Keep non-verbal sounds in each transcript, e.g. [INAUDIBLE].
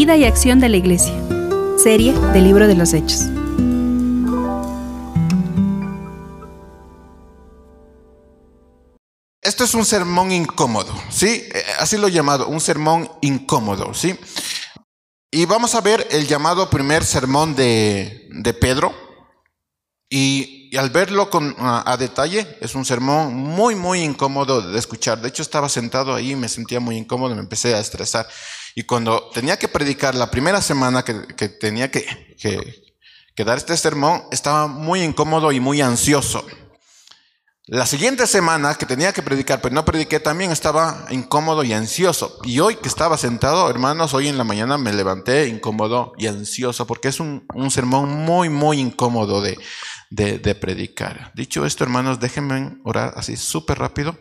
Vida y acción de la Iglesia. Serie del Libro de los Hechos. Esto es un sermón incómodo, ¿sí? Eh, Así lo he llamado, un sermón incómodo, ¿sí? Y vamos a ver el llamado primer sermón de, de Pedro. Y, al verlo con, a, a detalle, es un sermón muy, muy incómodo de escuchar. De hecho, estaba sentado ahí y me sentía muy incómodo, me empecé a estresar. Y cuando tenía que predicar la primera semana que, tenía que, que, dar este sermón, estaba muy incómodo y muy ansioso. La siguiente semana que tenía que predicar, pero no prediqué, también estaba incómodo y ansioso. Y hoy que estaba sentado, hermanos, hoy en la mañana me levanté incómodo y ansioso, porque es un, un sermón muy, muy incómodo de, de, de predicar. Dicho esto, hermanos, déjenme orar así súper rápido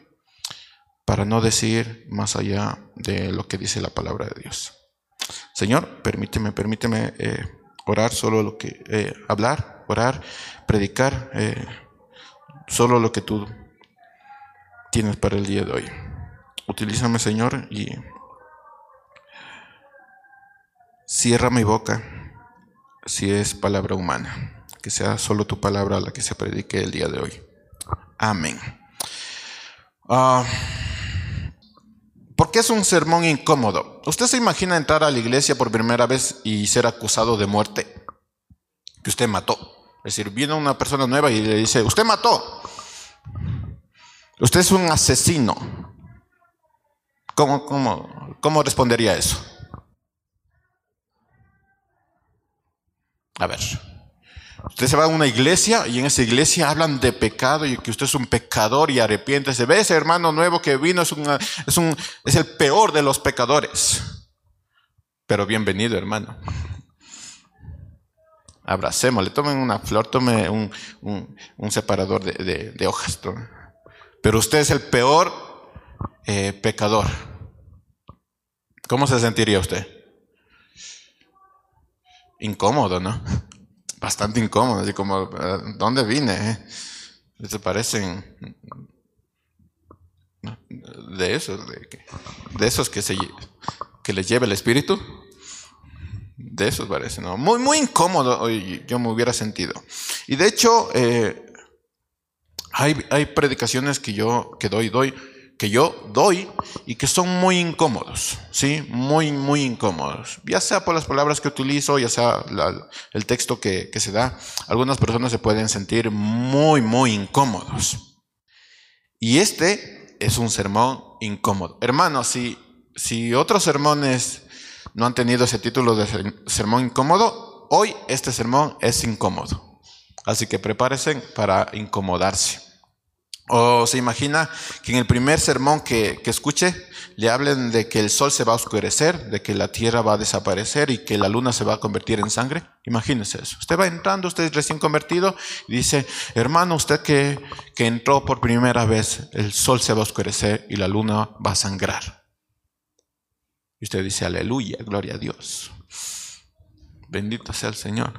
para no decir más allá de lo que dice la palabra de Dios. Señor, permíteme, permíteme eh, orar solo lo que, eh, hablar, orar, predicar. Eh, solo lo que tú tienes para el día de hoy. Utilízame, Señor, y cierra mi boca si es palabra humana. Que sea solo tu palabra la que se predique el día de hoy. Amén. Ah, ¿Por qué es un sermón incómodo? ¿Usted se imagina entrar a la iglesia por primera vez y ser acusado de muerte? Que usted mató. Es decir, viene una persona nueva y le dice, usted mató. Usted es un asesino. ¿Cómo, cómo, cómo respondería eso? A ver. Usted se va a una iglesia y en esa iglesia hablan de pecado y que usted es un pecador y arrepiente. Se ve ese hermano nuevo que vino, es, es, un, es el peor de los pecadores. Pero bienvenido, hermano abracémosle, tomen una flor, tome un, un, separador de, de, hojas. Pero usted es el peor eh, pecador. ¿Cómo se sentiría usted? Incómodo, ¿no? Bastante incómodo, así como, ¿dónde vine? Se parecen de esos, de, esos que, se, que les lleva el espíritu. De eso parece, ¿no? Muy, muy incómodo yo me hubiera sentido. Y de hecho, eh, hay, hay, predicaciones que yo que doy, doy, que yo doy y que son muy incómodos, ¿sí? Muy, muy incómodos. Ya sea por las palabras que utilizo, ya sea el texto que, que se da, algunas personas se pueden sentir muy, muy incómodos. Y este es un sermón incómodo. Hermanos, si, si otros sermones no han tenido ese título de sermón incómodo, hoy este sermón es incómodo. Así que prepárense para incomodarse. O se imagina que en el primer sermón que, que, escuche le hablen de que el sol se va a oscurecer, de que la tierra va a desaparecer y que la luna se va a convertir en sangre. Imagínese eso. Usted va entrando, usted es recién convertido y dice, hermano, usted que, que entró por primera vez, el sol se va a oscurecer y la luna va a sangrar. Y usted dice, aleluya, gloria a Dios. Bendito sea el Señor.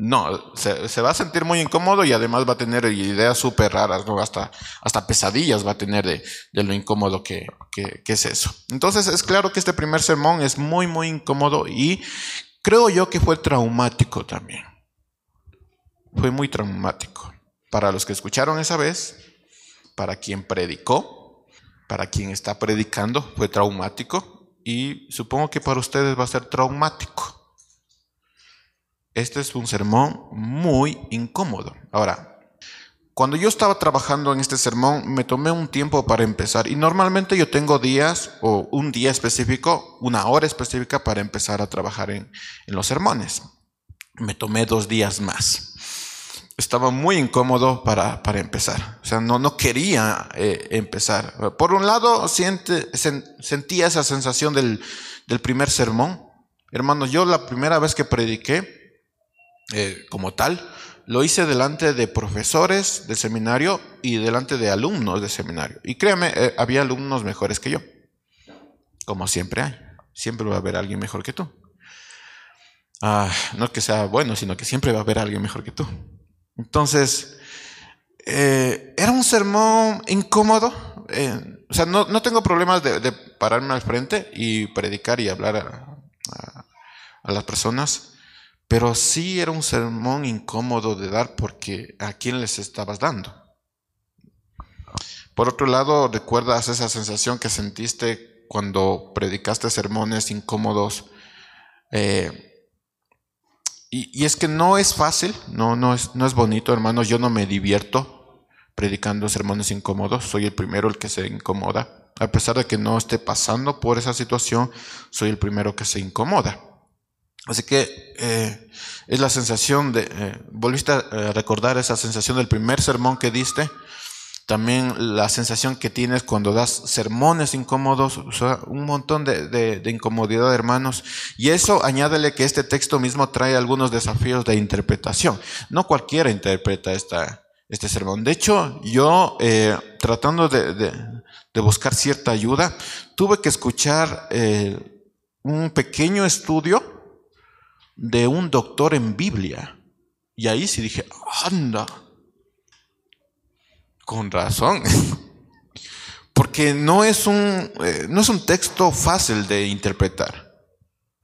No, se, va a sentir muy incómodo y además va a tener ideas súper raras, ¿no? hasta, hasta pesadillas va a tener de, de lo incómodo que, que, que, es eso. Entonces es claro que este primer sermón es muy, muy incómodo y creo yo que fue traumático también. Fue muy traumático. Para los que escucharon esa vez, para quien predicó, para quien está predicando, fue traumático y supongo que para ustedes va a ser traumático. Este es un sermón muy incómodo. Ahora, cuando yo estaba trabajando en este sermón, me tomé un tiempo para empezar y normalmente yo tengo días o un día específico, una hora específica para empezar a trabajar en, en los sermones. Me tomé dos días más estaba muy incómodo para, para empezar. O sea, no, no quería eh, empezar. Por un lado, siente, sen, sentía esa sensación del, del, primer sermón. Hermanos, yo la primera vez que prediqué eh, como tal, lo hice delante de profesores de seminario y delante de alumnos de seminario. Y créame, eh, había alumnos mejores que yo. Como siempre hay. Siempre va a haber alguien mejor que tú. Ah, no que sea bueno, sino que siempre va a haber alguien mejor que tú. Entonces, eh, era un sermón incómodo. O sea, no, no tengo problemas de, pararme al frente y predicar y hablar a las personas, pero sí era un sermón incómodo de dar porque a quién les estabas dando. Por otro lado, ¿recuerdas esa sensación que sentiste cuando predicaste sermones incómodos? Eh, y, es que no es fácil, no, no, es, no es bonito, hermanos. Yo no me divierto predicando sermones incómodos. Soy el primero el que se incomoda. A pesar de que no esté pasando por esa situación, soy el primero que se incomoda. Así que eh, es la sensación de, eh, volviste a recordar esa sensación del primer sermón que diste, también la sensación que tienes cuando das sermones incómodos, o sea, un montón de, de, incomodidad, hermanos. Y eso añádele que este texto mismo trae algunos desafíos de interpretación. No cualquiera interpreta esta, este sermón. De hecho, yo eh, tratando de, de, buscar cierta ayuda, tuve que escuchar un pequeño estudio de un doctor en Biblia. Y ahí sí dije, anda, con razón. [LAUGHS] Porque no es un, eh, no es un texto fácil de interpretar.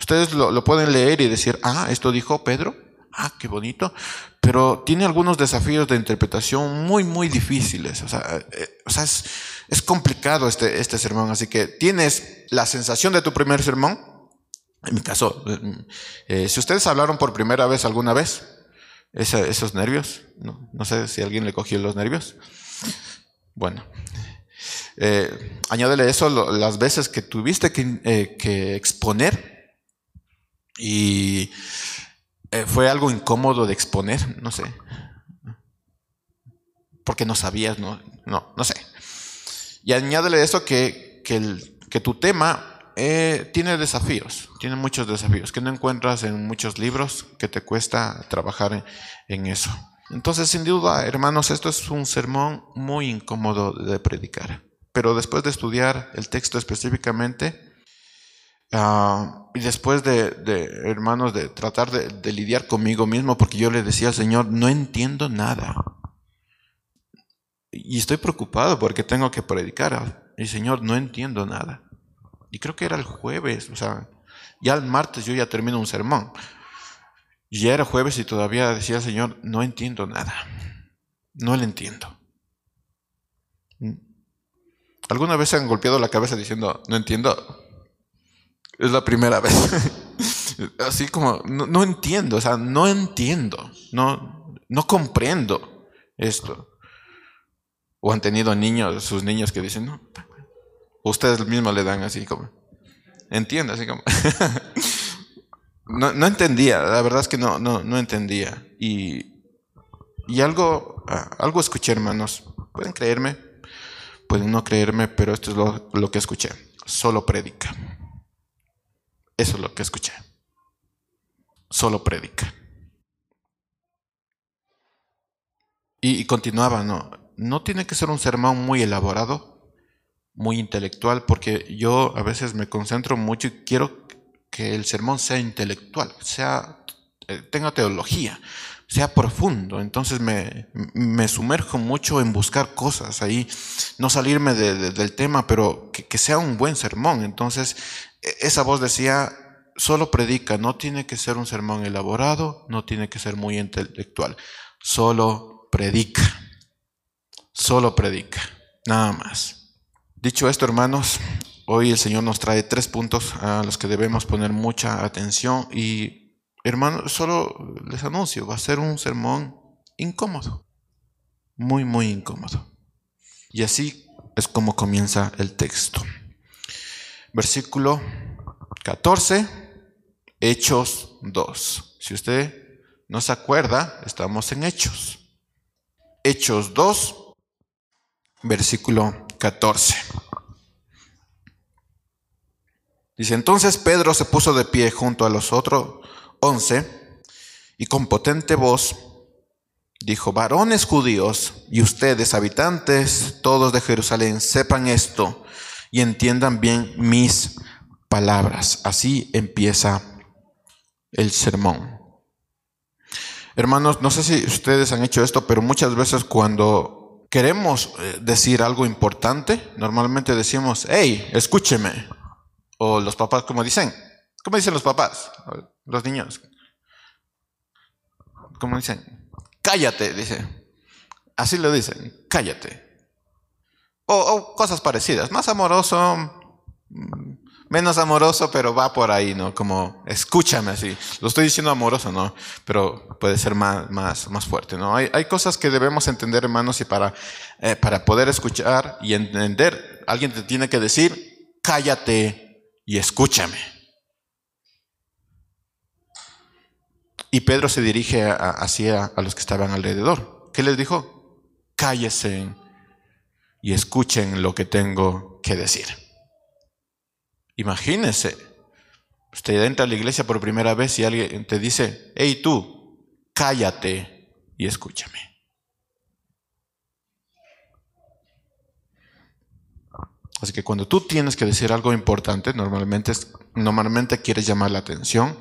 Ustedes lo, pueden leer y decir, ah, esto dijo Pedro, ah, qué bonito, pero tiene algunos desafíos de interpretación muy, muy difíciles. O sea, eh, es, es, complicado este, este sermón, así que tienes la sensación de tu primer sermón, en mi caso, eh, si ustedes hablaron por primera vez alguna vez, esos nervios, no, sé si alguien le cogió los nervios. Bueno, eh, añádele eso las veces que tuviste que, eh, exponer y fue algo incómodo de exponer, no sé, porque no sabías, no, no, no sé. Y añádele eso que, que tu tema eh, tiene desafíos, tiene muchos desafíos que no encuentras en muchos libros, que te cuesta trabajar en, eso. Entonces, sin duda, hermanos, esto es un sermón muy incómodo de predicar. Pero después de estudiar el texto específicamente, ah, y después de, hermanos, de tratar de, de lidiar conmigo mismo, porque yo le decía al Señor, no entiendo nada. Y estoy preocupado porque tengo que predicar. Y Señor, no entiendo nada. Y creo que era el jueves, o sea, ya el martes yo ya termino un sermón. Y ya era jueves y todavía decía el Señor, no entiendo nada. No le entiendo. ¿Alguna vez se han golpeado la cabeza diciendo, no entiendo? Es la primera vez. [LAUGHS] Así como, no, entiendo, o sea, no entiendo, no, no comprendo esto. O han tenido niños, sus niños que dicen, no, Ustedes mismos le dan así como, entiende, así como. [LAUGHS] no, entendía, la verdad es que no, no, no entendía. Y, y algo, ah, algo escuché, hermanos. Pueden creerme, pueden no creerme, pero esto es lo, lo que escuché. Solo predica. Eso es lo que escuché. Solo predica. Y, y continuaba, no, no tiene que ser un sermón muy elaborado muy intelectual, porque yo a veces me concentro mucho y quiero que el sermón sea intelectual, sea, eh, tenga teología, sea profundo. Entonces me, me, sumerjo mucho en buscar cosas ahí, no salirme del tema, pero que, sea un buen sermón. Entonces e, esa voz decía, solo predica, no tiene que ser un sermón elaborado, no tiene que ser muy intelectual, solo predica, solo predica, nada más. Dicho esto, hermanos, hoy el Señor nos trae tres puntos a los que debemos poner mucha atención y, hermanos, solo les anuncio, va a ser un sermón incómodo, muy, muy incómodo. Y así es como comienza el texto. Versículo 14, Hechos 2. Si usted no se acuerda, estamos en Hechos. Hechos 2, versículo 14. Dice, entonces Pedro se puso de pie junto a los otros once y con potente voz dijo, varones judíos y ustedes habitantes todos de Jerusalén, sepan esto y entiendan bien mis palabras. Así empieza el sermón. Hermanos, no sé si ustedes han hecho esto, pero muchas veces cuando queremos eh, decir algo importante, normalmente decimos, hey, escúcheme. O los papás como dicen, ¿Cómo dicen los papás? Los niños. ¿Cómo dicen? Cállate, dice. Así lo dicen, cállate. O, o cosas parecidas, más amoroso, mm, menos amoroso, pero va por ahí, ¿no? Como, escúchame así. Lo estoy diciendo amoroso, ¿no? Pero puede ser más, más, más fuerte, ¿no? Hay, cosas que debemos entender, hermanos, y para, eh, para poder escuchar y entender, alguien te tiene que decir, cállate y escúchame. Y Pedro se dirige hacia a los que estaban alrededor. ¿Qué les dijo? Cállese y escuchen lo que tengo que decir. Imagínense, usted entra a la iglesia por primera vez y alguien te dice, hey tú, cállate y escúchame. Así que cuando tú tienes que decir algo importante, normalmente, normalmente quieres llamar la atención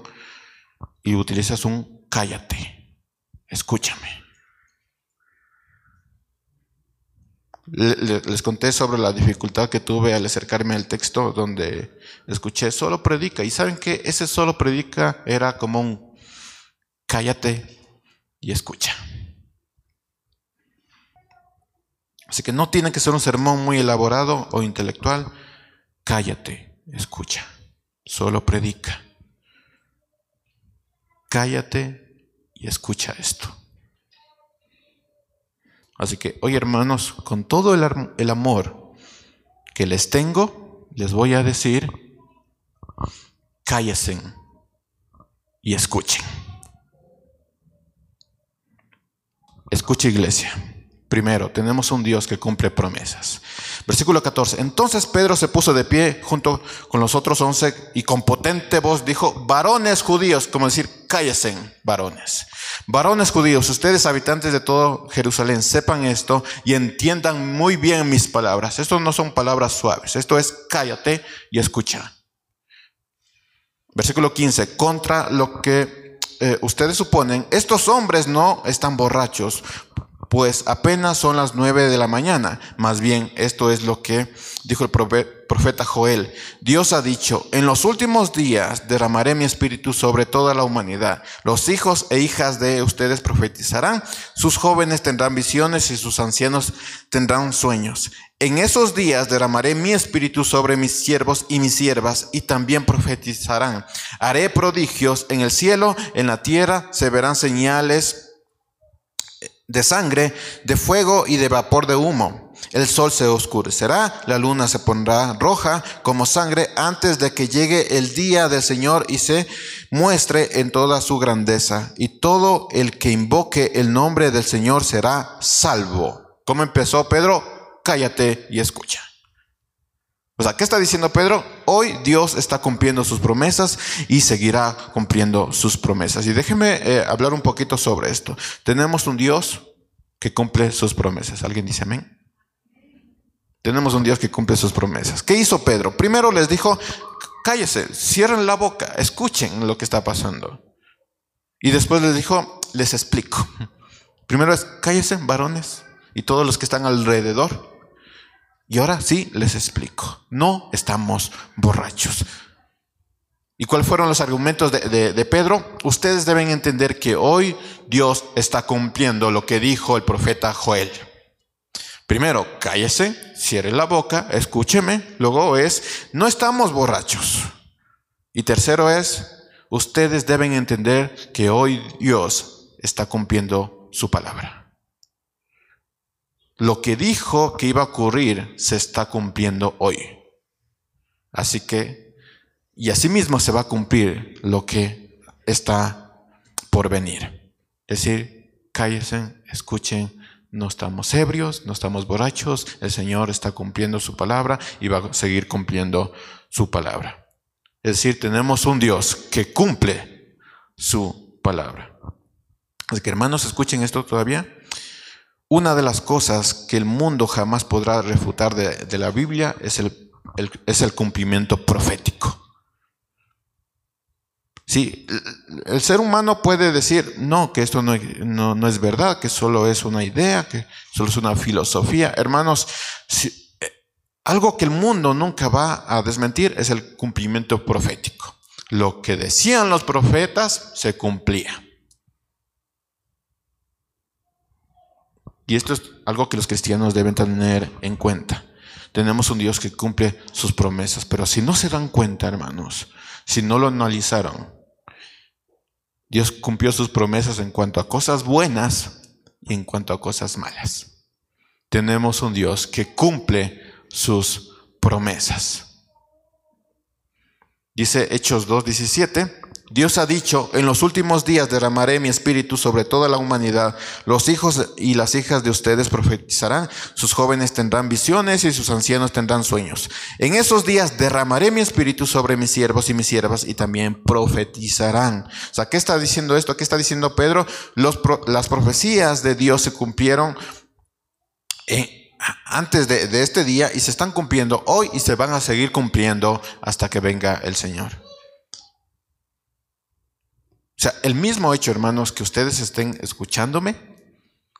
y utilizas un cállate, escúchame. Les conté sobre la dificultad que tuve al acercarme al texto donde escuché solo predica. Y saben que ese solo predica era como un cállate y escucha. Así que no tiene que ser un sermón muy elaborado o intelectual. Cállate, escucha, solo predica. Cállate y escucha esto. Así que hoy hermanos, con todo el, amor que les tengo, les voy a decir, cállense y escuchen. Escucha iglesia. Primero, tenemos un Dios que cumple promesas. Versículo 14. Entonces Pedro se puso de pie junto con los otros once y con potente voz dijo, varones judíos, como decir, cállense, varones. Varones judíos, ustedes habitantes de todo Jerusalén, sepan esto y entiendan muy bien mis palabras. Esto no son palabras suaves, esto es cállate y escucha. Versículo 15, contra lo que eh, ustedes suponen, estos hombres no están borrachos, pues apenas son las nueve de la mañana. Más bien, esto es lo que dijo el profeta Joel. Dios ha dicho, en los últimos días derramaré mi espíritu sobre toda la humanidad. Los hijos e hijas de ustedes profetizarán, sus jóvenes tendrán visiones y sus ancianos tendrán sueños. En esos días derramaré mi espíritu sobre mis siervos y mis siervas y también profetizarán. Haré prodigios en el cielo, en la tierra, se verán señales de sangre, de fuego y de vapor de humo. El sol se oscurecerá, la luna se pondrá roja como sangre antes de que llegue el día del Señor y se muestre en toda su grandeza. Y todo el que invoque el nombre del Señor será salvo. ¿Cómo empezó Pedro? Cállate y escucha. ¿Qué está diciendo Pedro? Hoy Dios está cumpliendo sus promesas y seguirá cumpliendo sus promesas. Y déjeme eh, hablar un poquito sobre esto. Tenemos un Dios que cumple sus promesas. ¿Alguien dice amén? Tenemos un Dios que cumple sus promesas. ¿Qué hizo Pedro? Primero les dijo, cállese, cierren la boca, escuchen lo que está pasando. Y después les dijo, les explico. Primero es, cállese, varones, y todos los que están alrededor. Y ahora sí les explico. No estamos borrachos. ¿Y cuáles fueron los argumentos de, Pedro? Ustedes deben entender que hoy Dios está cumpliendo lo que dijo el profeta Joel. Primero, cállese, cierre la boca, escúcheme. Luego es, no estamos borrachos. Y tercero es, ustedes deben entender que hoy Dios está cumpliendo su palabra. Lo que dijo que iba a ocurrir se está cumpliendo hoy. Así que, y asimismo se va a cumplir lo que está por venir. Es decir, cállense, escuchen, no estamos ebrios, no estamos borrachos, el Señor está cumpliendo su palabra y va a seguir cumpliendo su palabra. Es decir, tenemos un Dios que cumple su palabra. Así que hermanos, escuchen esto todavía. Una de las cosas que el mundo jamás podrá refutar de, la Biblia es el, es el cumplimiento profético. Sí, el ser humano puede decir, no, que esto no, no, es verdad, que solo es una idea, que solo es una filosofía. Hermanos, eh, algo que el mundo nunca va a desmentir es el cumplimiento profético. lo que decían los profetas se cumplía. Y esto es algo que los cristianos deben tener en cuenta. Tenemos un Dios que cumple sus promesas, pero si no se dan cuenta, hermanos, si no lo analizaron, Dios cumplió sus promesas en cuanto a cosas buenas y en cuanto a cosas malas. Tenemos un Dios que cumple sus promesas. Dice Hechos 2.17, Dios ha dicho, en los últimos días derramaré mi espíritu sobre toda la humanidad. Los hijos y las hijas de ustedes profetizarán, sus jóvenes tendrán visiones y sus ancianos tendrán sueños. En esos días derramaré mi espíritu sobre mis siervos y mis siervas y también profetizarán. O sea, ¿qué está diciendo esto? ¿Qué está diciendo Pedro? las profecías de Dios se cumplieron antes de, de este día y se están cumpliendo hoy y se van a seguir cumpliendo hasta que venga el Señor. Sea, el mismo hecho, hermanos, que ustedes estén escuchándome,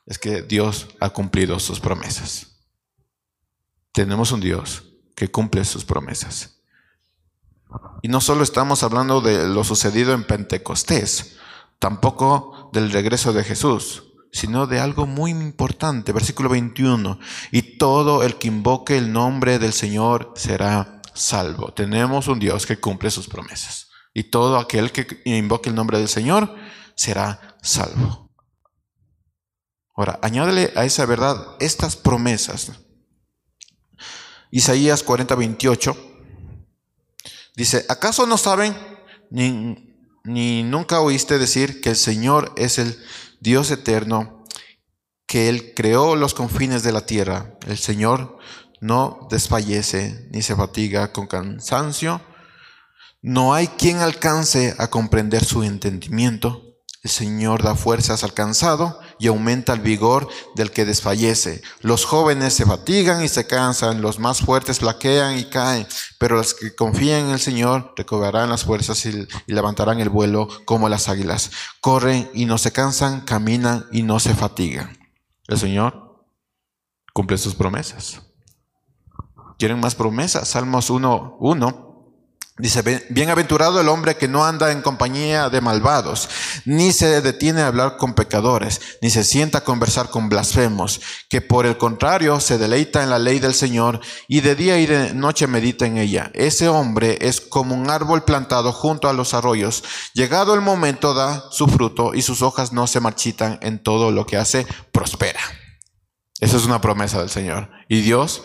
es que Dios ha cumplido sus promesas. Tenemos un Dios que cumple sus promesas. Y no solo estamos hablando de lo sucedido en Pentecostés, tampoco del regreso de Jesús, sino de algo muy importante. Versículo 21. Y todo el que invoque el nombre del Señor será salvo. Tenemos un Dios que cumple sus promesas y todo aquel que invoque el nombre del Señor será salvo. Ahora, añádele a esa verdad estas promesas. Isaías 40, 28 dice, ¿acaso no saben ni, ni nunca oíste decir que el Señor es el Dios eterno, que Él creó los confines de la tierra? El Señor no desfallece ni se fatiga con cansancio no hay quien alcance a comprender su entendimiento. El Señor da fuerzas al cansado y aumenta el vigor del que desfallece. Los jóvenes se fatigan y se cansan, los más fuertes flaquean y caen, pero los que confían en el Señor recobrarán las fuerzas y, levantarán el vuelo como las águilas. Corren y no se cansan, caminan y no se fatigan. El Señor cumple sus promesas. ¿Quieren más promesas? Salmos 1.1 Dice, bienaventurado el hombre que no anda en compañía de malvados, ni se detiene a hablar con pecadores, ni se sienta a conversar con blasfemos, que por el contrario se deleita en la ley del Señor y de día y de noche medita en ella. Ese hombre es como un árbol plantado junto a los arroyos. Llegado el momento da su fruto y sus hojas no se marchitan en todo lo que hace, prospera. Esa es una promesa del Señor. Y Dios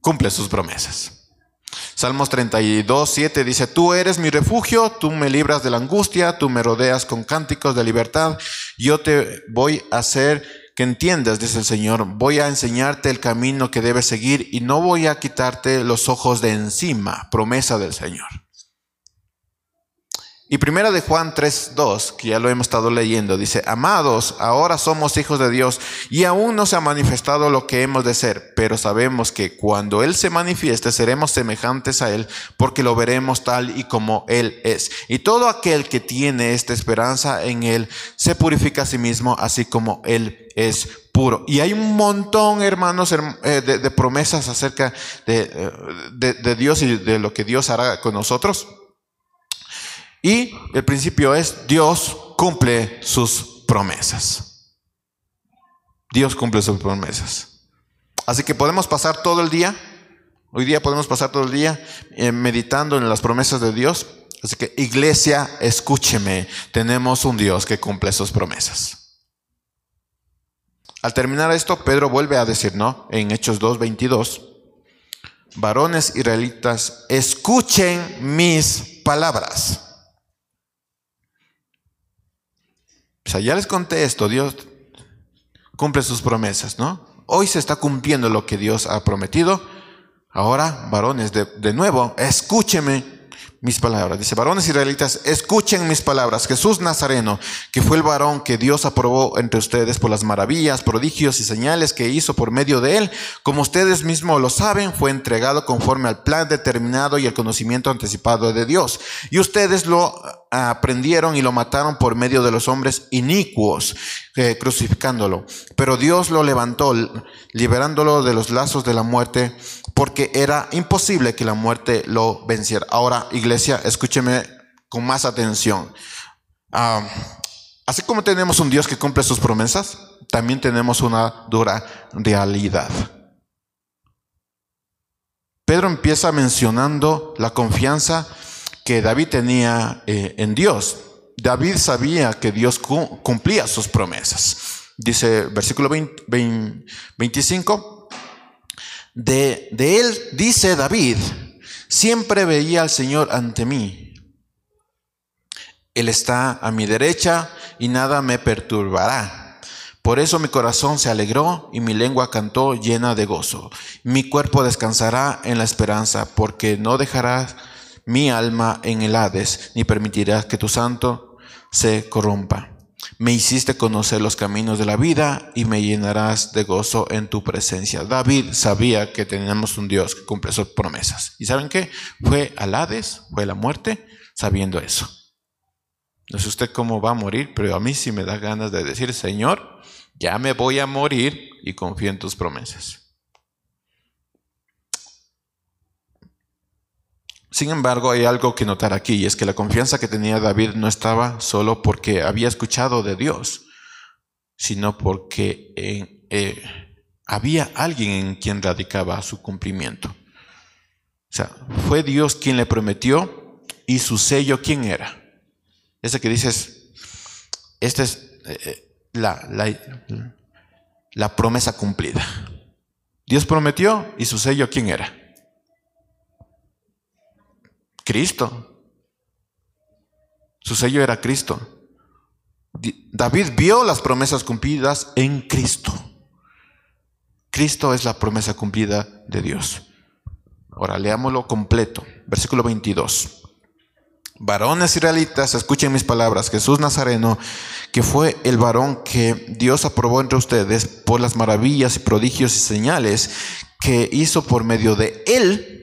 cumple sus promesas. Salmos 32, 7 dice, tú eres mi refugio, tú me libras de la angustia, tú me rodeas con cánticos de libertad, yo te voy a hacer que entiendas, dice el Señor, voy a enseñarte el camino que debes seguir y no voy a quitarte los ojos de encima, promesa del Señor. Y primera de Juan 3:2, que ya lo hemos estado leyendo, dice, "Amados, ahora somos hijos de Dios y aún no se ha manifestado lo que hemos de ser, pero sabemos que cuando él se manifieste seremos semejantes a él, porque lo veremos tal y como él es. Y todo aquel que tiene esta esperanza en él se purifica a sí mismo, así como él es puro. Y hay un montón, hermanos, eh, de, promesas acerca de, de Dios y de lo que Dios hará con nosotros. Y el principio es Dios cumple sus promesas. Dios cumple sus promesas. Así que podemos pasar todo el día, hoy día podemos pasar todo el día eh, meditando en las promesas de Dios. Así que iglesia, escúcheme, tenemos un Dios que cumple sus promesas. Al terminar esto, Pedro vuelve a decir, ¿no? En Hechos 2.22, varones israelitas, escuchen mis palabras. Ya les conté esto, Dios cumple sus promesas, ¿no? Hoy se está cumpliendo lo que Dios ha prometido. Ahora, varones, de, de nuevo, escúcheme mis palabras. Dice, varones israelitas, escuchen mis palabras. Jesús Nazareno, que fue el varón que Dios aprobó entre ustedes por las maravillas, prodigios y señales que hizo por medio de él, como ustedes mismos lo saben, fue entregado conforme al plan determinado y el conocimiento anticipado de Dios. Y ustedes lo aprendieron y lo mataron por medio de los hombres inicuos, eh, crucificándolo. Pero Dios lo levantó, liberándolo de los lazos de la muerte, porque era imposible que la muerte lo venciera. Ahora, iglesia, escúcheme con más atención. Así como tenemos un Dios que cumple sus promesas, también tenemos una dura realidad. Pedro empieza mencionando la confianza que David tenía eh, en Dios. David sabía que Dios cumplía sus promesas. Dice versículo 25, de, él dice David, siempre veía al Señor ante mí. Él está a mi derecha y nada me perturbará. Por eso mi corazón se alegró y mi lengua cantó llena de gozo. Mi cuerpo descansará en la esperanza, porque no dejarás mi alma en el Hades, ni permitirás que tu santo se corrompa. Me hiciste conocer los caminos de la vida y me llenarás de gozo en tu presencia. David sabía que teníamos un Dios que cumple sus promesas. ¿Y saben qué? Fue al Hades, fue a la muerte, sabiendo eso. No sé usted cómo va a morir, pero a mí sí me da ganas de decir, Señor, ya me voy a morir y confío en tus promesas. Sin embargo, hay algo que notar aquí, y es que la confianza que tenía David no estaba solo porque había escuchado de Dios, sino porque eh, eh, había alguien en quien radicaba su cumplimiento. O sea, fue Dios quien le prometió y su sello, ¿quién era? Ese que dices, esta es eh, la, la, la promesa cumplida. Dios prometió y su sello, ¿quién era? Cristo. Su sello era Cristo. David vio las promesas cumplidas en Cristo. Cristo es la promesa cumplida de Dios. Ahora leámoslo completo. Versículo 22. Varones israelitas, escuchen mis palabras. Jesús Nazareno, que fue el varón que Dios aprobó entre ustedes por las maravillas y prodigios y señales que hizo por medio de él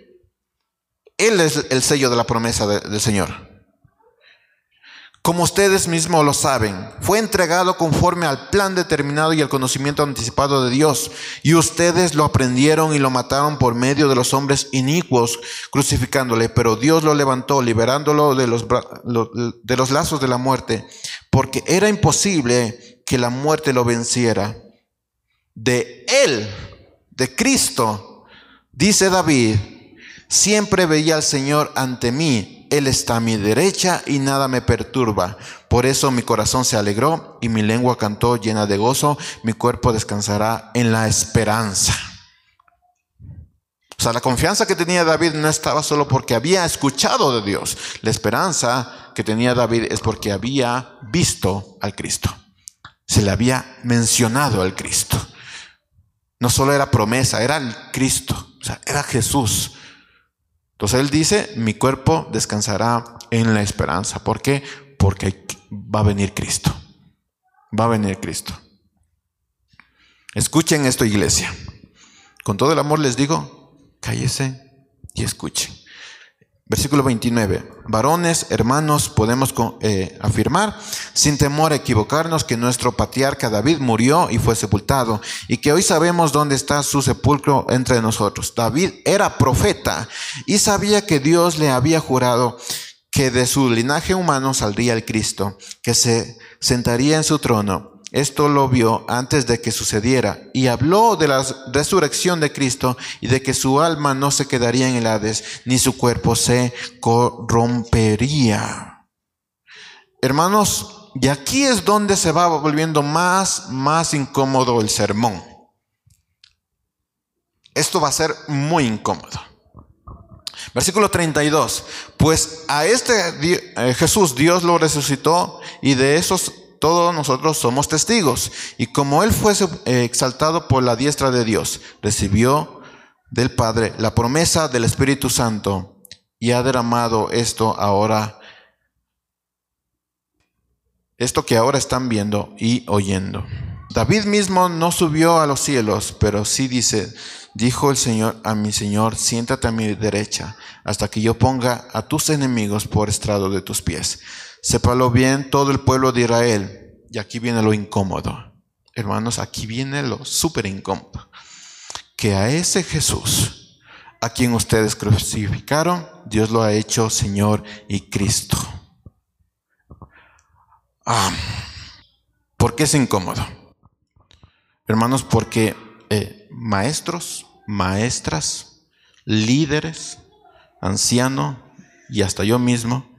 él es el sello de la promesa del Señor. Como ustedes mismos lo saben, fue entregado conforme al plan determinado y al conocimiento anticipado de Dios. Y ustedes lo aprendieron y lo mataron por medio de los hombres inicuos, crucificándole. Pero Dios lo levantó, liberándolo de los, de los lazos de la muerte, porque era imposible que la muerte lo venciera. De Él, de Cristo, dice David, Siempre veía al Señor ante mí. Él está a mi derecha y nada me perturba. Por eso mi corazón se alegró y mi lengua cantó llena de gozo. Mi cuerpo descansará en la esperanza. O sea, la confianza que tenía David no estaba solo porque había escuchado de Dios. La esperanza que tenía David es porque había visto al Cristo. Se le había mencionado al Cristo. No solo era promesa, era el Cristo. O sea, era Jesús. Entonces él dice, mi cuerpo descansará en la esperanza. ¿Por qué? Porque va a venir Cristo. Va a venir Cristo. Escuchen esto, iglesia. Con todo el amor les digo, cállese y escuchen. Versículo 29. Varones, hermanos, podemos eh, afirmar sin temor a equivocarnos que nuestro patriarca David murió y fue sepultado y que hoy sabemos dónde está su sepulcro entre nosotros. David era profeta y sabía que Dios le había jurado que de su linaje humano saldría el Cristo, que se sentaría en su trono esto lo vio antes de que sucediera y habló de la resurrección de Cristo y de que su alma no se quedaría en el Hades, ni su cuerpo se corrompería. Hermanos, y aquí es donde se va volviendo más, más incómodo el sermón. Esto va a ser muy incómodo. Versículo 32. Pues a este eh, Jesús Dios lo resucitó y de esos todos nosotros somos testigos. Y como Él fue eh, exaltado por la diestra de Dios, recibió del Padre la promesa del Espíritu Santo y ha derramado esto ahora, esto que ahora están viendo y oyendo. David mismo no subió a los cielos, pero sí dice, dijo el Señor a mi Señor, siéntate a mi derecha, hasta que yo ponga a tus enemigos por estrado de tus pies. Sépalo bien todo el pueblo de Israel. Y aquí viene lo incómodo. Hermanos, aquí viene lo súper incómodo. Que a ese Jesús, a quien ustedes crucificaron, Dios lo ha hecho Señor y Cristo. Ah, ¿Por qué es incómodo? Hermanos, porque eh, maestros, maestras, líderes, anciano y hasta yo mismo,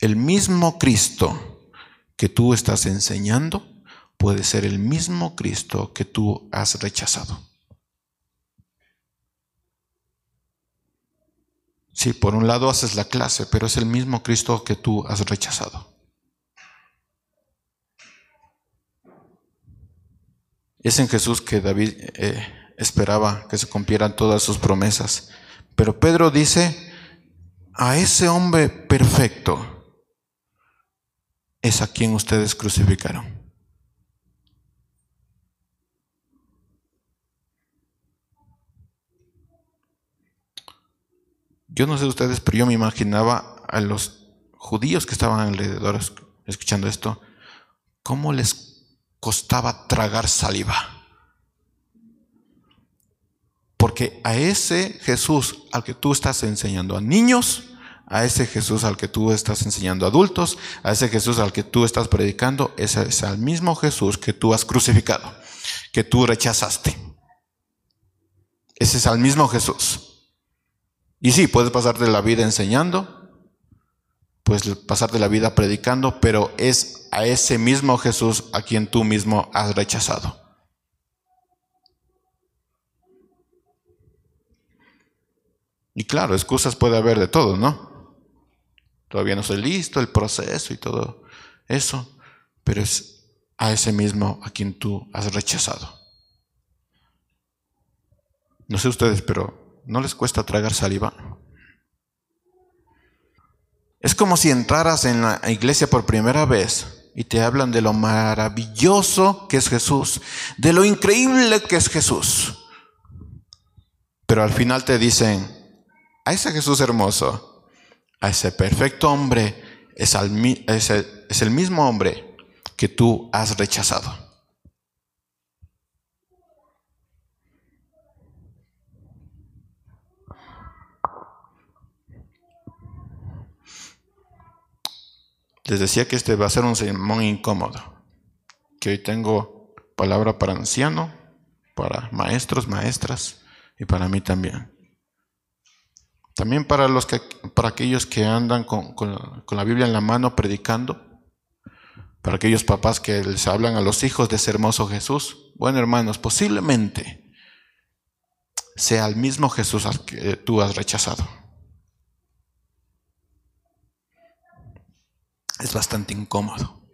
el mismo Cristo que tú estás enseñando puede ser el mismo Cristo que tú has rechazado. Sí, por un lado haces la clase, pero es el mismo Cristo que tú has rechazado. Es en Jesús que David eh, esperaba que se cumplieran todas sus promesas. Pero Pedro dice, a ese hombre perfecto es a quien ustedes crucificaron. Yo no sé ustedes, pero yo me imaginaba a los judíos que estaban alrededor escuchando esto, cómo les costaba tragar saliva. Porque a ese Jesús al que tú estás enseñando a niños, a ese Jesús al que tú estás enseñando a adultos, a ese Jesús al que tú estás predicando, ese es al mismo Jesús que tú has crucificado, que tú rechazaste. Ese es al mismo Jesús. Y sí, puedes pasarte la vida enseñando, puedes pasarte la vida predicando, pero es a ese mismo Jesús a quien tú mismo has rechazado. Y claro, excusas puede haber de todo, ¿no? Todavía no soy listo, el proceso y todo eso, pero es a ese mismo a quien tú has rechazado. No sé ustedes, pero ¿No les cuesta tragar saliva? Es como si entraras en la iglesia por primera vez y te hablan de lo maravilloso que es Jesús, de lo increíble que es Jesús. Pero al final te dicen, a ese Jesús hermoso, a ese perfecto hombre, es, es el mismo hombre que tú has rechazado. Les decía que este va a ser un sermón incómodo, que hoy tengo palabra para anciano, para maestros, maestras y para mí también. También para, los que, para aquellos que andan con, con la Biblia en la mano predicando, para aquellos papás que les hablan a los hijos de ese hermoso Jesús. Bueno, hermanos, posiblemente sea el mismo Jesús al que tú has rechazado. es bastante incómodo.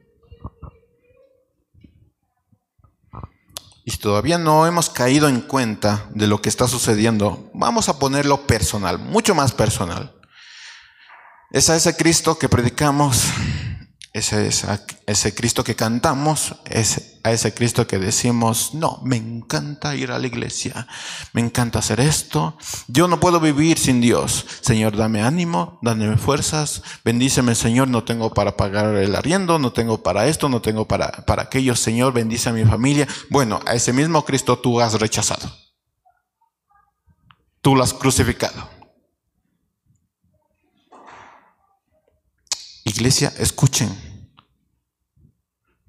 Y si todavía no hemos caído en cuenta de lo que está sucediendo, vamos a ponerlo personal, mucho más personal. Es a ese Cristo que predicamos ese, ese Cristo que cantamos, es a ese Cristo que decimos, no, me encanta ir a la iglesia, me encanta hacer esto, yo no puedo vivir sin Dios. Señor, dame ánimo, dame fuerzas, bendíceme Señor, no tengo para pagar el arriendo, no tengo para esto, no tengo para, para aquello, Señor, bendice a mi familia. Bueno, a ese mismo Cristo tú has rechazado. Tú lo has crucificado. Iglesia, escuchen.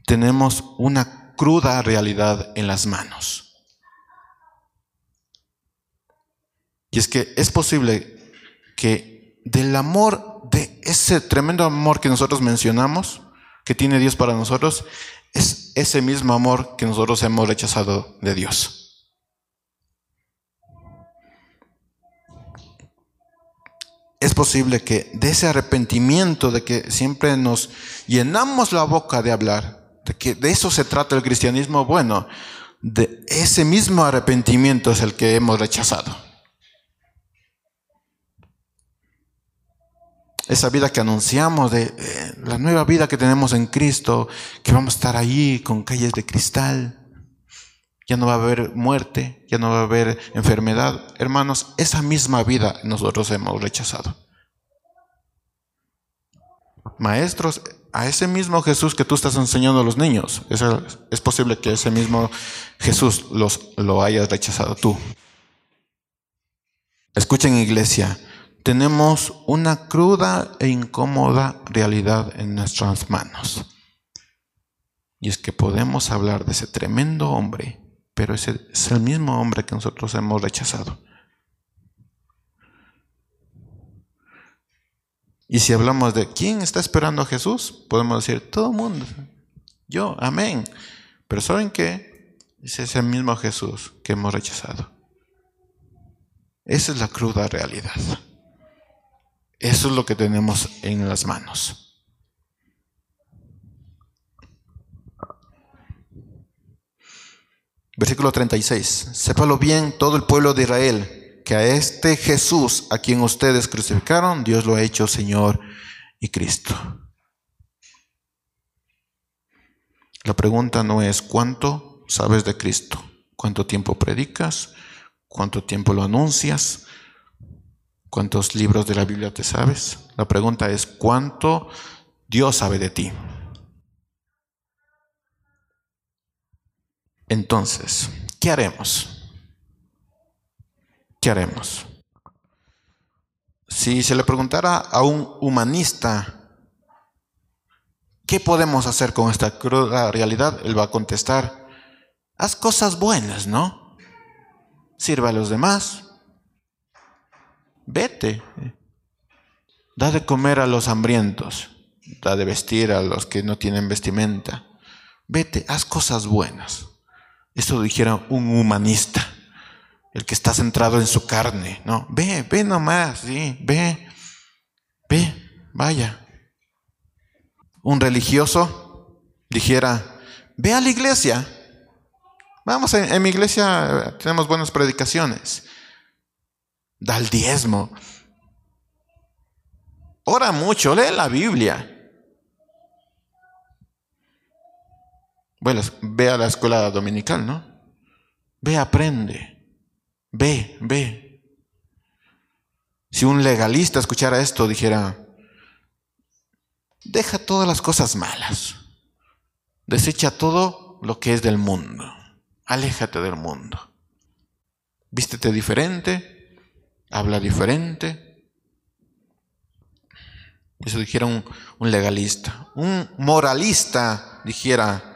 Tenemos una cruda realidad en las manos. Y es que es posible que del amor, de ese tremendo amor que nosotros mencionamos, que tiene Dios para nosotros, es ese mismo amor que nosotros hemos rechazado de Dios. Es posible que de ese arrepentimiento, de que siempre nos llenamos la boca de hablar, de que de eso se trata el cristianismo, bueno, de ese mismo arrepentimiento es el que hemos rechazado. Esa vida que anunciamos, de eh, la nueva vida que tenemos en Cristo, que vamos a estar ahí con calles de cristal, ya no va a haber muerte, ya no va a haber enfermedad. Hermanos, esa misma vida nosotros hemos rechazado. Maestros, a ese mismo Jesús que tú estás enseñando a los niños, es, posible que ese mismo Jesús los, lo hayas rechazado tú. Escuchen iglesia, tenemos una cruda e incómoda realidad en nuestras manos. Y es que podemos hablar de ese tremendo hombre, pero ese es el mismo hombre que nosotros hemos rechazado. Y si hablamos de quién está esperando a Jesús, podemos decir todo el mundo. Yo, amén. Pero ¿saben qué? Ese Es el mismo Jesús que hemos rechazado. Esa es la cruda realidad. Eso es lo que tenemos en las manos. Versículo 36. Sépalo bien todo el pueblo de Israel, que a este Jesús a quien ustedes crucificaron, Dios lo ha hecho Señor y Cristo. La pregunta no es cuánto sabes de Cristo, cuánto tiempo predicas, cuánto tiempo lo anuncias, cuántos libros de la Biblia te sabes. La pregunta es cuánto Dios sabe de ti. Entonces, ¿qué haremos? ¿Qué haremos? Si se le preguntara a un humanista, ¿qué podemos hacer con esta cruda realidad? Él va a contestar, haz cosas buenas, ¿no? Sirva a los demás. Vete. Da de comer a los hambrientos. Da de vestir a los que no tienen vestimenta. Vete, haz cosas buenas. Eso dijera un humanista, el que está centrado en su carne, ¿no? Ve, ve nomás, sí, ve, ve, vaya. Un religioso dijera, ve a la iglesia. Vamos, en, mi iglesia tenemos buenas predicaciones. Da el diezmo. Ora mucho, lee la Biblia. Ve a la escuela dominical, ¿no? Ve, aprende. Ve, ve. Si un legalista escuchara esto, dijera, deja todas las cosas malas. Desecha todo lo que es del mundo. Aléjate del mundo. Vístete diferente. Habla diferente. Eso dijera un, un legalista. Un moralista dijera,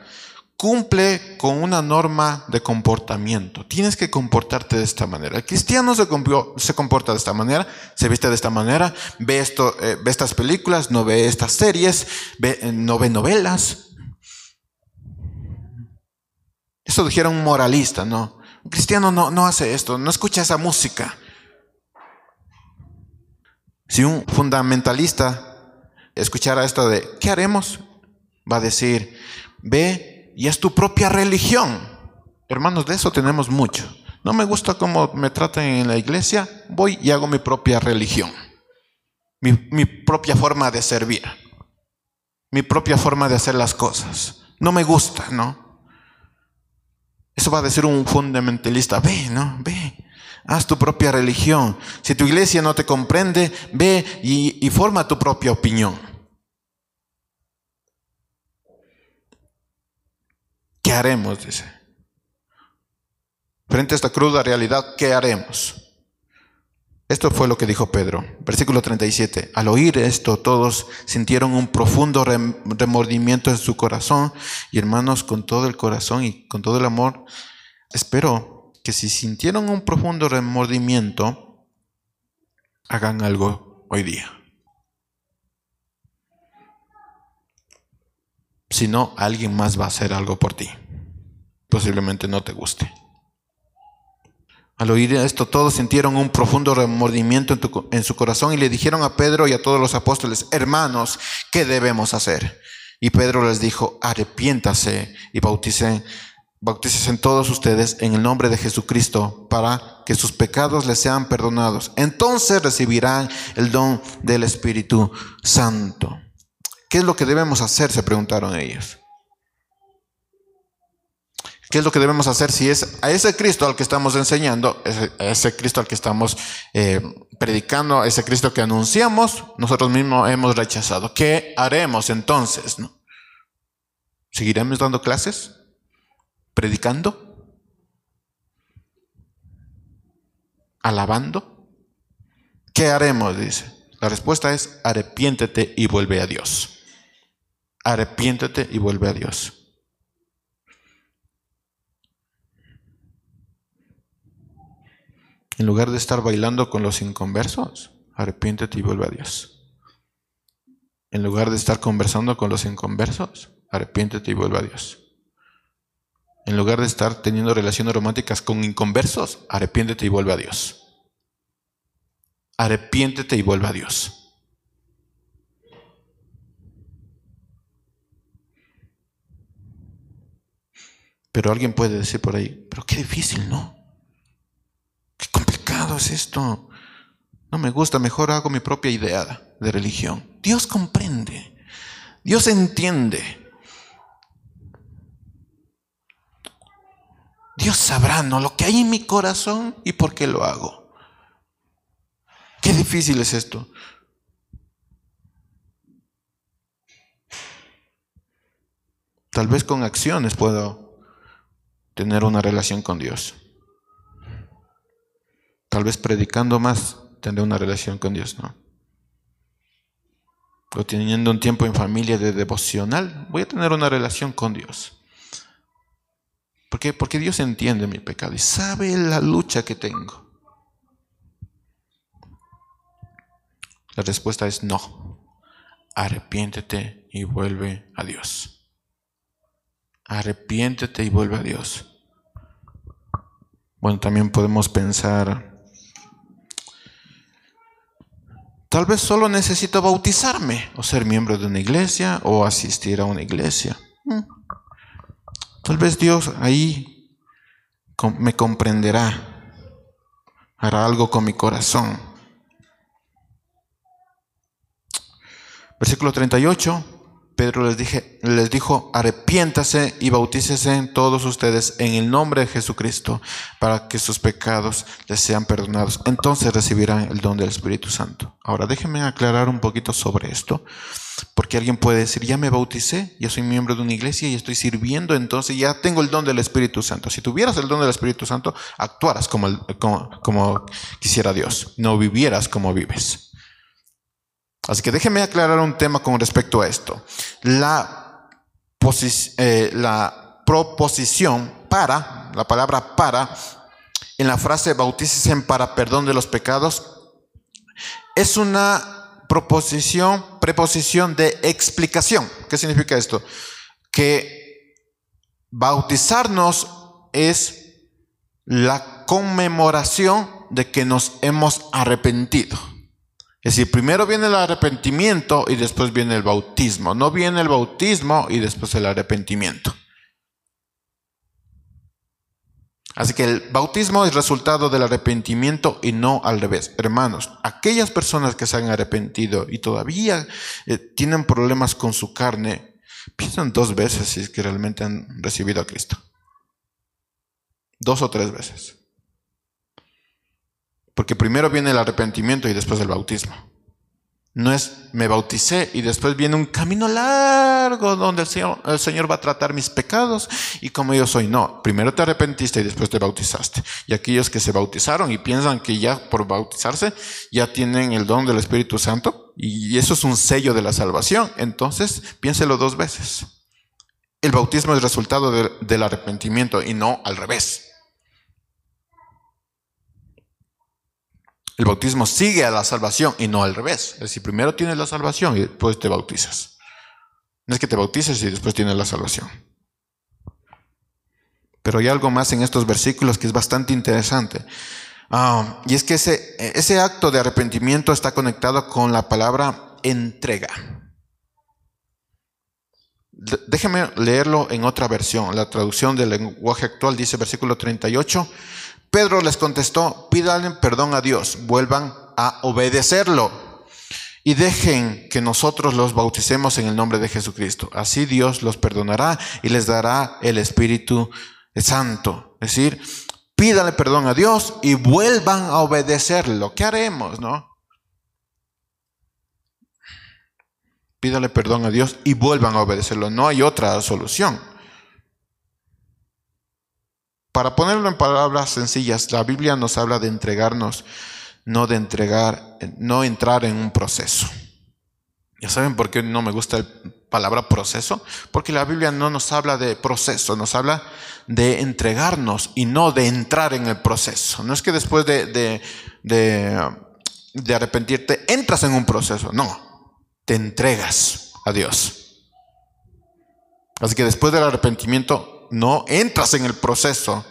cumple con una norma de comportamiento. Tienes que comportarte de esta manera. El cristiano se, comporta de esta manera, se viste de esta manera, ve, esto, eh, ve estas películas, no ve estas series, ve, eh, no ve novelas. Eso dijera un moralista, ¿no? Un cristiano no, no hace esto, no escucha esa música. Si un fundamentalista escuchara esto de, ¿qué haremos? Va a decir, ve y es tu propia religión. Hermanos, de eso tenemos mucho. No me gusta cómo me tratan en la iglesia, voy y hago mi propia religión, mi, propia forma de servir, mi propia forma de hacer las cosas. No me gusta, ¿no? Eso va a decir un fundamentalista, ve, ¿no? Ve, haz tu propia religión. Si tu iglesia no te comprende, ve y forma tu propia opinión. ¿Qué haremos? Dice. Frente a esta cruda realidad, ¿qué haremos? Esto fue lo que dijo Pedro. Versículo 37. Al oír esto, todos sintieron un profundo remordimiento en su corazón. Y hermanos, con todo el corazón y con todo el amor, espero que si sintieron un profundo remordimiento, hagan algo hoy día. Si no, alguien más va a hacer algo por ti. Posiblemente no te guste. Al oír esto, todos sintieron un profundo remordimiento en, su corazón y le dijeron a Pedro y a todos los apóstoles, hermanos, ¿qué debemos hacer? Y Pedro les dijo, arrepiéntase y bauticen, bautícesen todos ustedes en el nombre de Jesucristo para que sus pecados les sean perdonados. Entonces recibirán el don del Espíritu Santo. ¿Qué es lo que debemos hacer? Se preguntaron ellos. ¿Qué es lo que debemos hacer si es a ese Cristo al que estamos enseñando, a ese Cristo al que estamos eh, predicando, a ese Cristo que anunciamos, nosotros mismos hemos rechazado? ¿Qué haremos entonces? ¿Seguiremos dando clases? ¿Predicando? ¿Alabando? ¿qué haremos? Dice. La respuesta es arrepiéntete y vuelve a Dios. Arrepiéntete y vuelve a Dios. En lugar de estar bailando con los inconversos, arrepiéntete y vuelve a Dios. En lugar de estar conversando con los inconversos, arrepiéntete y vuelve a Dios. En lugar de estar teniendo relaciones románticas con inconversos, arrepiéntete y vuelve a Dios. Arrepiéntete y vuelve a Dios. Pero alguien puede decir por ahí, pero qué difícil, ¿no? Esto. No me gusta, mejor hago mi propia idea de religión. Dios comprende, Dios entiende. Dios sabrá ¿no? lo que hay en mi corazón y por qué lo hago. Qué difícil es esto. Tal vez con acciones puedo tener una relación con Dios. Tal vez predicando más tendré una relación con Dios, ¿no? O teniendo un tiempo en familia de devocional, voy a tener una relación con Dios. ¿Por qué? Porque Dios entiende mi pecado y sabe la lucha que tengo. La respuesta es no. Arrepiéntete y vuelve a Dios. Arrepiéntete y vuelve a Dios. Bueno, también podemos pensar, tal vez solo necesito bautizarme o ser miembro de una iglesia o asistir a una iglesia. Hmm. Tal vez Dios ahí me comprenderá, hará algo con mi corazón. Versículo 38. Pedro les, dije, les dijo, arrepiéntase y bautícese todos ustedes en el nombre de Jesucristo para que sus pecados les sean perdonados. Entonces recibirán el don del Espíritu Santo. Ahora déjenme aclarar un poquito sobre esto, porque alguien puede decir, ya me bauticé, ya soy miembro de una iglesia y estoy sirviendo, entonces ya tengo el don del Espíritu Santo. Si tuvieras el don del Espíritu Santo, actuaras como, como, como quisiera Dios, no vivieras como vives. Así que déjenme aclarar un tema con respecto a esto. La, eh, la proposición para, la palabra para, en la frase bautícesen para perdón de los pecados, es una proposición, preposición de explicación. ¿Qué significa esto? Que bautizarnos es la conmemoración de que nos hemos arrepentido. Es decir, primero viene el arrepentimiento y después viene el bautismo. No viene el bautismo y después el arrepentimiento. Así que el bautismo es resultado del arrepentimiento y no al revés. Hermanos, aquellas personas que se han arrepentido y todavía eh, tienen problemas con su carne, piensan dos veces si es que realmente han recibido a Cristo. Dos o tres veces. Porque primero viene el arrepentimiento y después el bautismo. No es me bauticé y después viene un camino largo donde el Señor, el Señor va a tratar mis pecados y como yo soy. No, primero te arrepentiste y después te bautizaste. Y aquellos que se bautizaron y piensan que ya por bautizarse ya tienen el don del Espíritu Santo y eso es un sello de la salvación, entonces piénselo dos veces. El bautismo es resultado del arrepentimiento y no al revés. El bautismo sigue a la salvación y no al revés. Es decir, primero tienes la salvación y después te bautizas. No es que te bautices y después tienes la salvación. Pero hay algo más en estos versículos que es bastante interesante. Ah, y es que ese, ese acto de arrepentimiento está conectado con la palabra entrega. Déjeme leerlo en otra versión. La traducción del lenguaje actual dice versículo 38. Pedro les contestó, pídanle perdón a Dios, vuelvan a obedecerlo y dejen que nosotros los bauticemos en el nombre de Jesucristo. Así Dios los perdonará y les dará el Espíritu Santo. Es decir, pídanle perdón a Dios y vuelvan a obedecerlo. ¿Qué haremos, no? Pídale perdón a Dios y vuelvan a obedecerlo. No hay otra solución. Para ponerlo en palabras sencillas, la Biblia nos habla de entregarnos no de entregar, no entrar en un proceso. ¿Ya saben por qué no me gusta la palabra proceso? Porque la Biblia no nos habla de proceso, nos habla de entregarnos y no de entrar en el proceso. No es que después de, de, de, arrepentirte entras en un proceso, no, te entregas a Dios. Así que después del arrepentimiento no entras en el proceso,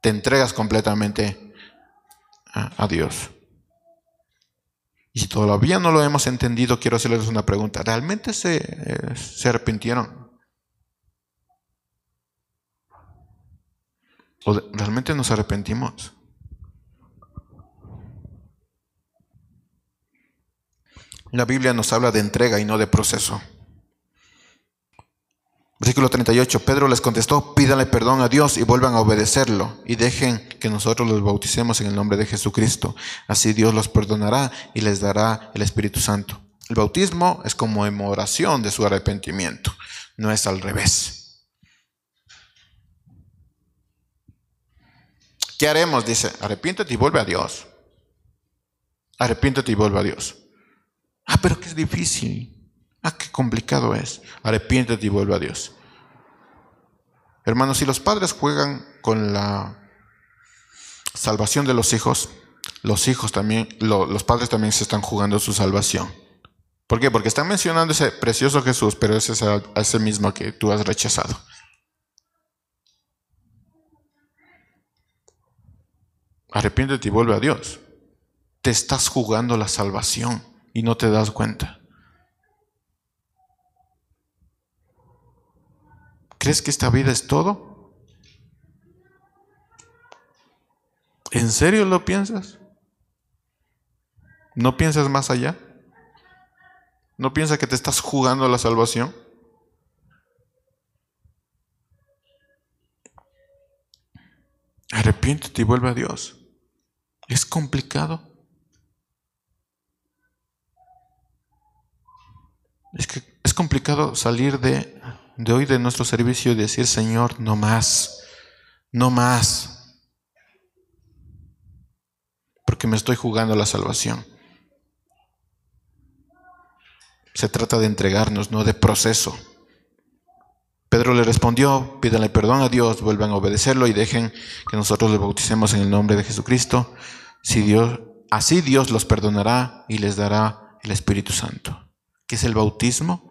te entregas completamente a Dios. Y si todavía no lo hemos entendido, quiero hacerles una pregunta. ¿Realmente se, eh, arrepintieron? ¿O realmente nos arrepentimos? La Biblia nos habla de entrega y no de proceso. Versículo 38, Pedro les contestó, pídanle perdón a Dios y vuelvan a obedecerlo y dejen que nosotros los bauticemos en el nombre de Jesucristo. Así Dios los perdonará y les dará el Espíritu Santo. El bautismo es como emoración de su arrepentimiento, no es al revés. ¿Qué haremos? Dice, arrepiéntate y vuelve a Dios. Arrepiéntate y vuelve a Dios. Ah, pero que es difícil. Ah, qué complicado es. Arrepiéntete y vuelve a Dios. Hermanos, si los padres juegan con la salvación de los hijos, los hijos también, los padres también se están jugando su salvación. ¿Por qué? Porque están mencionando ese precioso Jesús, pero es ese mismo que tú has rechazado. Arrepiéntete y vuelve a Dios. Te estás jugando la salvación y no te das cuenta. ¿Crees que esta vida es todo? ¿En serio lo piensas? ¿No piensas más allá? ¿No piensas que te estás jugando la salvación? Arrepiéntete y vuelve a Dios. ¿Es complicado? Es que es complicado salir de de hoy de nuestro servicio y decir, Señor, no más, no más, porque me estoy jugando la salvación. Se trata de entregarnos, no de proceso. Pedro le respondió, pídanle perdón a Dios, vuelvan a obedecerlo y dejen que nosotros le bauticemos en el nombre de Jesucristo. Si Dios, así Dios los perdonará y les dará el Espíritu Santo. ¿Qué es el bautismo?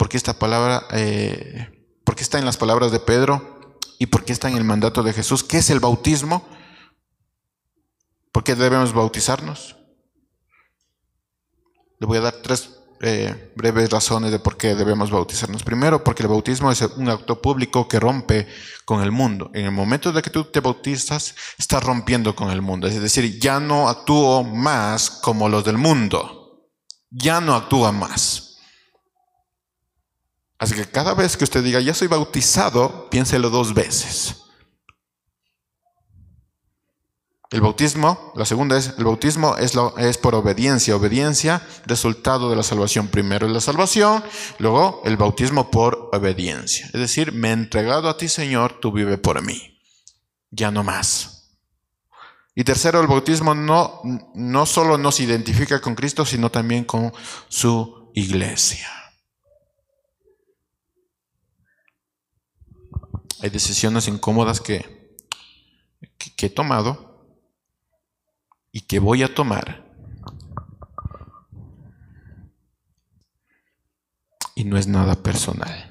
Porque esta palabra, eh, está en las palabras de Pedro y porque está en el mandato de Jesús. ¿Qué es el bautismo? ¿Por qué debemos bautizarnos? Le voy a dar tres eh, breves razones de por qué debemos bautizarnos. Primero, porque el bautismo es un acto público que rompe con el mundo. En el momento de que tú te bautizas, estás rompiendo con el mundo. Es decir, ya no actúo más como los del mundo. Ya no actúa más. Así que cada vez que usted diga, ya soy bautizado, piénselo dos veces. El bautismo, la segunda es, el bautismo es, lo, es por obediencia, obediencia, resultado de la salvación. Primero es la salvación, luego el bautismo por obediencia. Es decir, me he entregado a ti, Señor, tú vive por mí. Ya no más. Y tercero, el bautismo no, no solo nos identifica con Cristo, sino también con su iglesia. Hay decisiones incómodas que, he tomado y que voy a tomar. Y no es nada personal.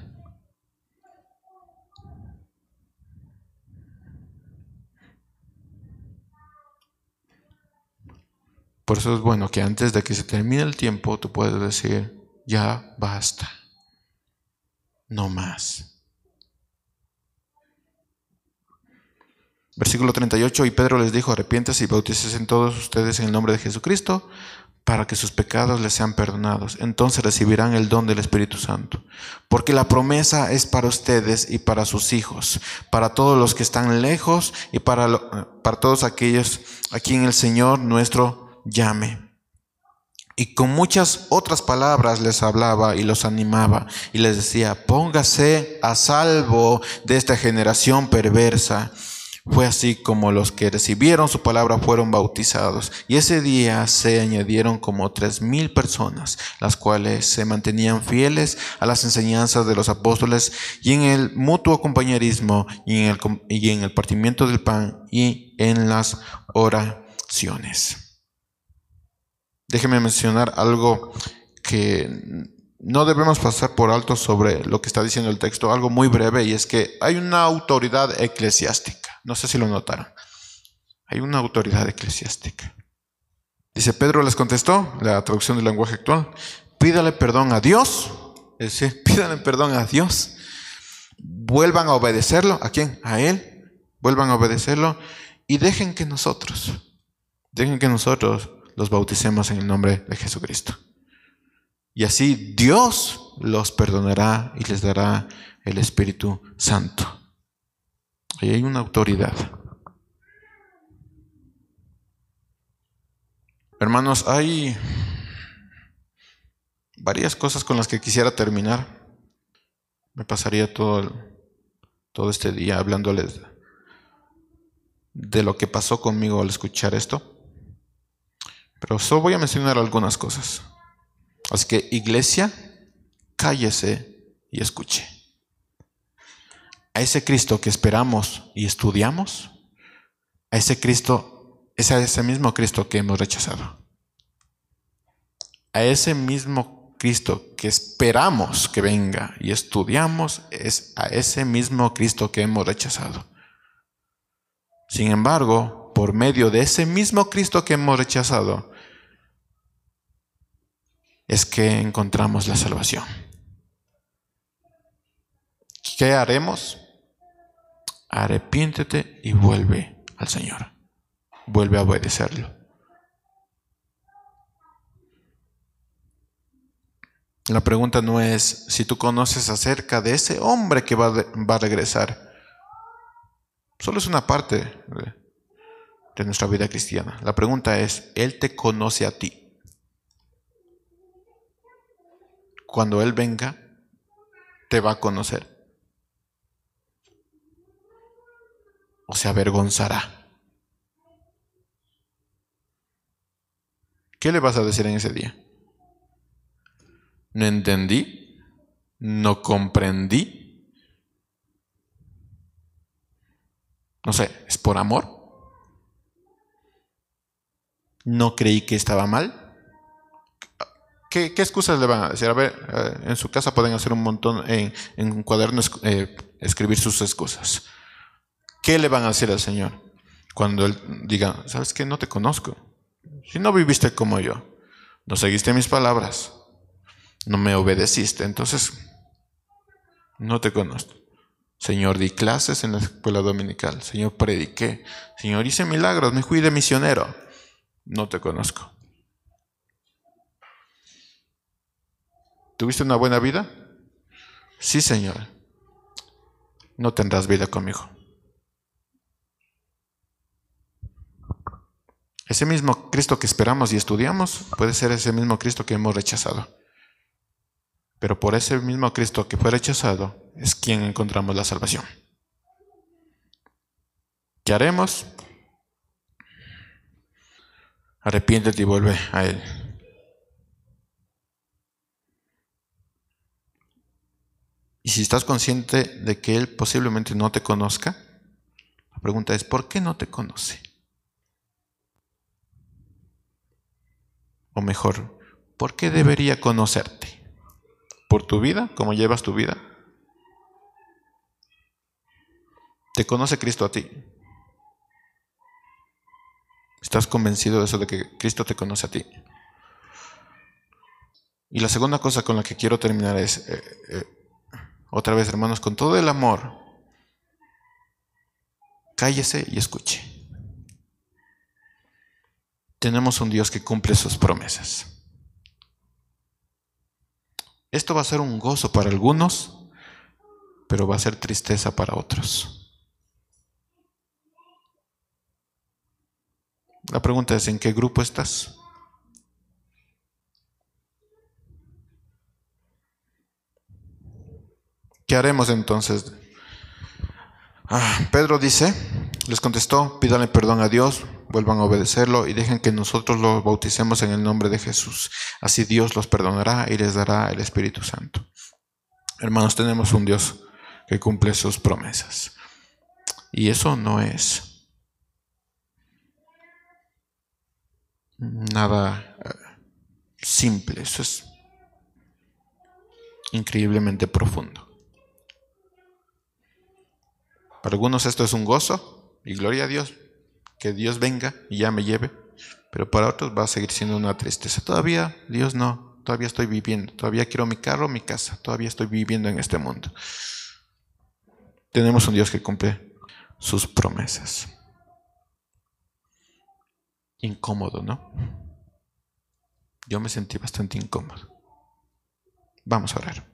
Por eso es bueno que antes de que se termine el tiempo tú puedas decir, ya basta, no más. Versículo 38, y Pedro les dijo, arrepiéntase y bautices en todos ustedes en el nombre de Jesucristo para que sus pecados les sean perdonados. Entonces recibirán el don del Espíritu Santo. Porque la promesa es para ustedes y para sus hijos, para todos los que están lejos y para, para todos aquellos a quien el Señor nuestro llame. Y con muchas otras palabras les hablaba y los animaba y les decía, póngase a salvo de esta generación perversa Fue así como los que recibieron su palabra fueron bautizados. Y ese día se añadieron como tres mil personas, las cuales se mantenían fieles a las enseñanzas de los apóstoles y en el mutuo compañerismo y en el, partimiento del pan y en las oraciones. Déjeme mencionar algo que no debemos pasar por alto sobre lo que está diciendo el texto, algo muy breve, y es que hay una autoridad eclesiástica. No sé si lo notaron. Hay una autoridad eclesiástica. Dice, Pedro les contestó, la traducción del lenguaje actual, pídale perdón a Dios, es decir, [LAUGHS] pídale perdón a Dios, vuelvan a obedecerlo, ¿a quién? A Él, vuelvan a obedecerlo y dejen que nosotros, dejen que nosotros los bauticemos en el nombre de Jesucristo. Y así Dios los perdonará y les dará el Espíritu Santo. Ahí hay una autoridad. Hermanos, hay varias cosas con las que quisiera terminar. Me pasaría todo, todo este día hablándoles de lo que pasó conmigo al escuchar esto. Pero solo voy a mencionar algunas cosas. Así que iglesia, cállese y escuche. A ese Cristo que esperamos y estudiamos, a ese Cristo, es a ese mismo Cristo que hemos rechazado. A ese mismo Cristo que esperamos que venga y estudiamos, es a ese mismo Cristo que hemos rechazado. Sin embargo, por medio de ese mismo Cristo que hemos rechazado, es que encontramos la salvación. ¿Qué haremos? Arrepiéntete y vuelve al Señor. Vuelve a obedecerlo. La pregunta no es si tú conoces acerca de ese hombre que va, a regresar. Solo es una parte de, nuestra vida cristiana. La pregunta es, ¿Él te conoce a ti? cuando Él venga, te va a conocer. O se avergonzará. ¿Qué le vas a decir en ese día? No entendí, no comprendí. No sé, ¿es por amor? ¿No creí que estaba mal? ¿Qué, excusas le van a decir? A ver, eh, en su casa pueden hacer un montón, en, un cuaderno eh, escribir sus excusas. ¿Qué le van a decir al Señor cuando Él diga, sabes qué, no te conozco? Si no viviste como yo, no seguiste mis palabras, no me obedeciste, entonces no te conozco. Señor, di clases en la escuela dominical. Señor, prediqué. Señor, hice milagros, me fui de misionero. No te conozco. ¿Tuviste una buena vida? Sí, Señor. No tendrás vida conmigo. Ese mismo Cristo que esperamos y estudiamos puede ser ese mismo Cristo que hemos rechazado. Pero por ese mismo Cristo que fue rechazado es quien encontramos la salvación. ¿Qué haremos? Arrepiéntete y vuelve a Él. Y si estás consciente de que Él posiblemente no te conozca, la pregunta es, ¿por qué no te conoce? O mejor, ¿por qué debería conocerte? ¿Por tu vida? ¿Cómo llevas tu vida? ¿Te conoce Cristo a ti? ¿Estás convencido de eso, de que Cristo te conoce a ti? Y la segunda cosa con la que quiero terminar es, eh, eh, otra vez, hermanos, con todo el amor, cállese y escuche. Tenemos un Dios que cumple sus promesas. Esto va a ser un gozo para algunos, pero va a ser tristeza para otros. La pregunta es, ¿en qué grupo estás? ¿Qué haremos entonces? Ah, Pedro dice, Les contestó, pídanle perdón a Dios, vuelvan a obedecerlo y dejen que nosotros los bauticemos en el nombre de Jesús. Así Dios los perdonará y les dará el Espíritu Santo. Hermanos, tenemos un Dios que cumple sus promesas. Y eso no es nada eh, simple, eso es increíblemente profundo. Para algunos esto es un gozo y gloria a Dios, que Dios venga y ya me lleve, pero para otros va a seguir siendo una tristeza. Todavía Dios no, todavía estoy viviendo, todavía quiero mi carro, mi casa, todavía estoy viviendo en este mundo. Tenemos un Dios que cumple sus promesas. Incómodo, ¿no? Yo me sentí bastante incómodo. Vamos a orar.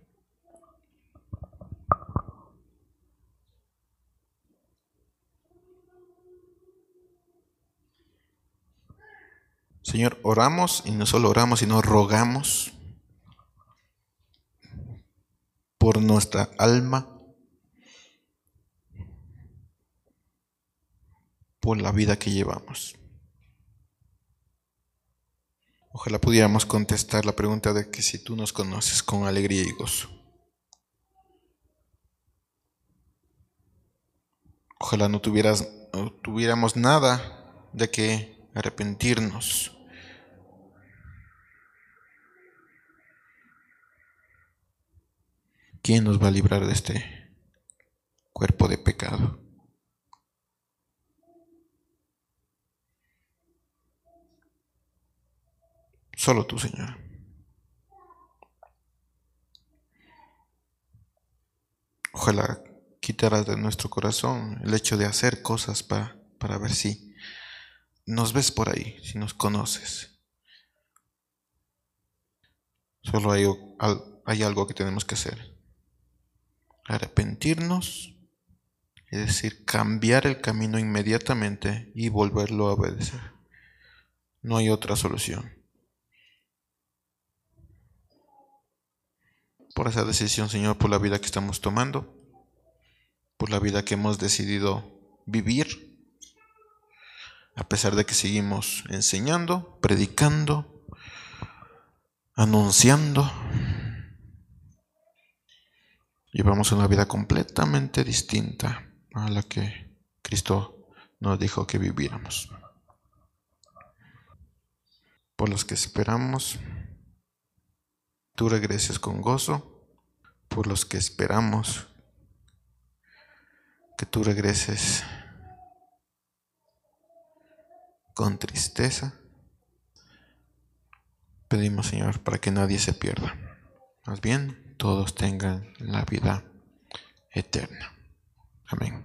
Señor, oramos y no solo oramos, sino rogamos por nuestra alma, por la vida que llevamos. Ojalá pudiéramos contestar la pregunta de que si tú nos conoces con alegría y gozo. Ojalá no, tuvieras, no tuviéramos nada de que arrepentirnos. ¿Quién nos va a librar de este cuerpo de pecado? Solo tú, Señor. Ojalá quitaras de nuestro corazón el hecho de hacer cosas para, para ver si nos ves por ahí, si nos conoces. Solo hay algo que tenemos que hacer arrepentirnos, es decir, cambiar el camino inmediatamente y volverlo a obedecer. No hay otra solución. Por esa decisión, Señor, por la vida que estamos tomando, por la vida que hemos decidido vivir, a pesar de que seguimos enseñando, predicando, anunciando, llevamos una vida completamente distinta a la que Cristo nos dijo que viviéramos. Por los que esperamos, tú regreses con gozo, por los que esperamos que tú regreses con tristeza. Pedimos, Señor, para que nadie se pierda. Más bien, todos tengan la vida eterna. Amén.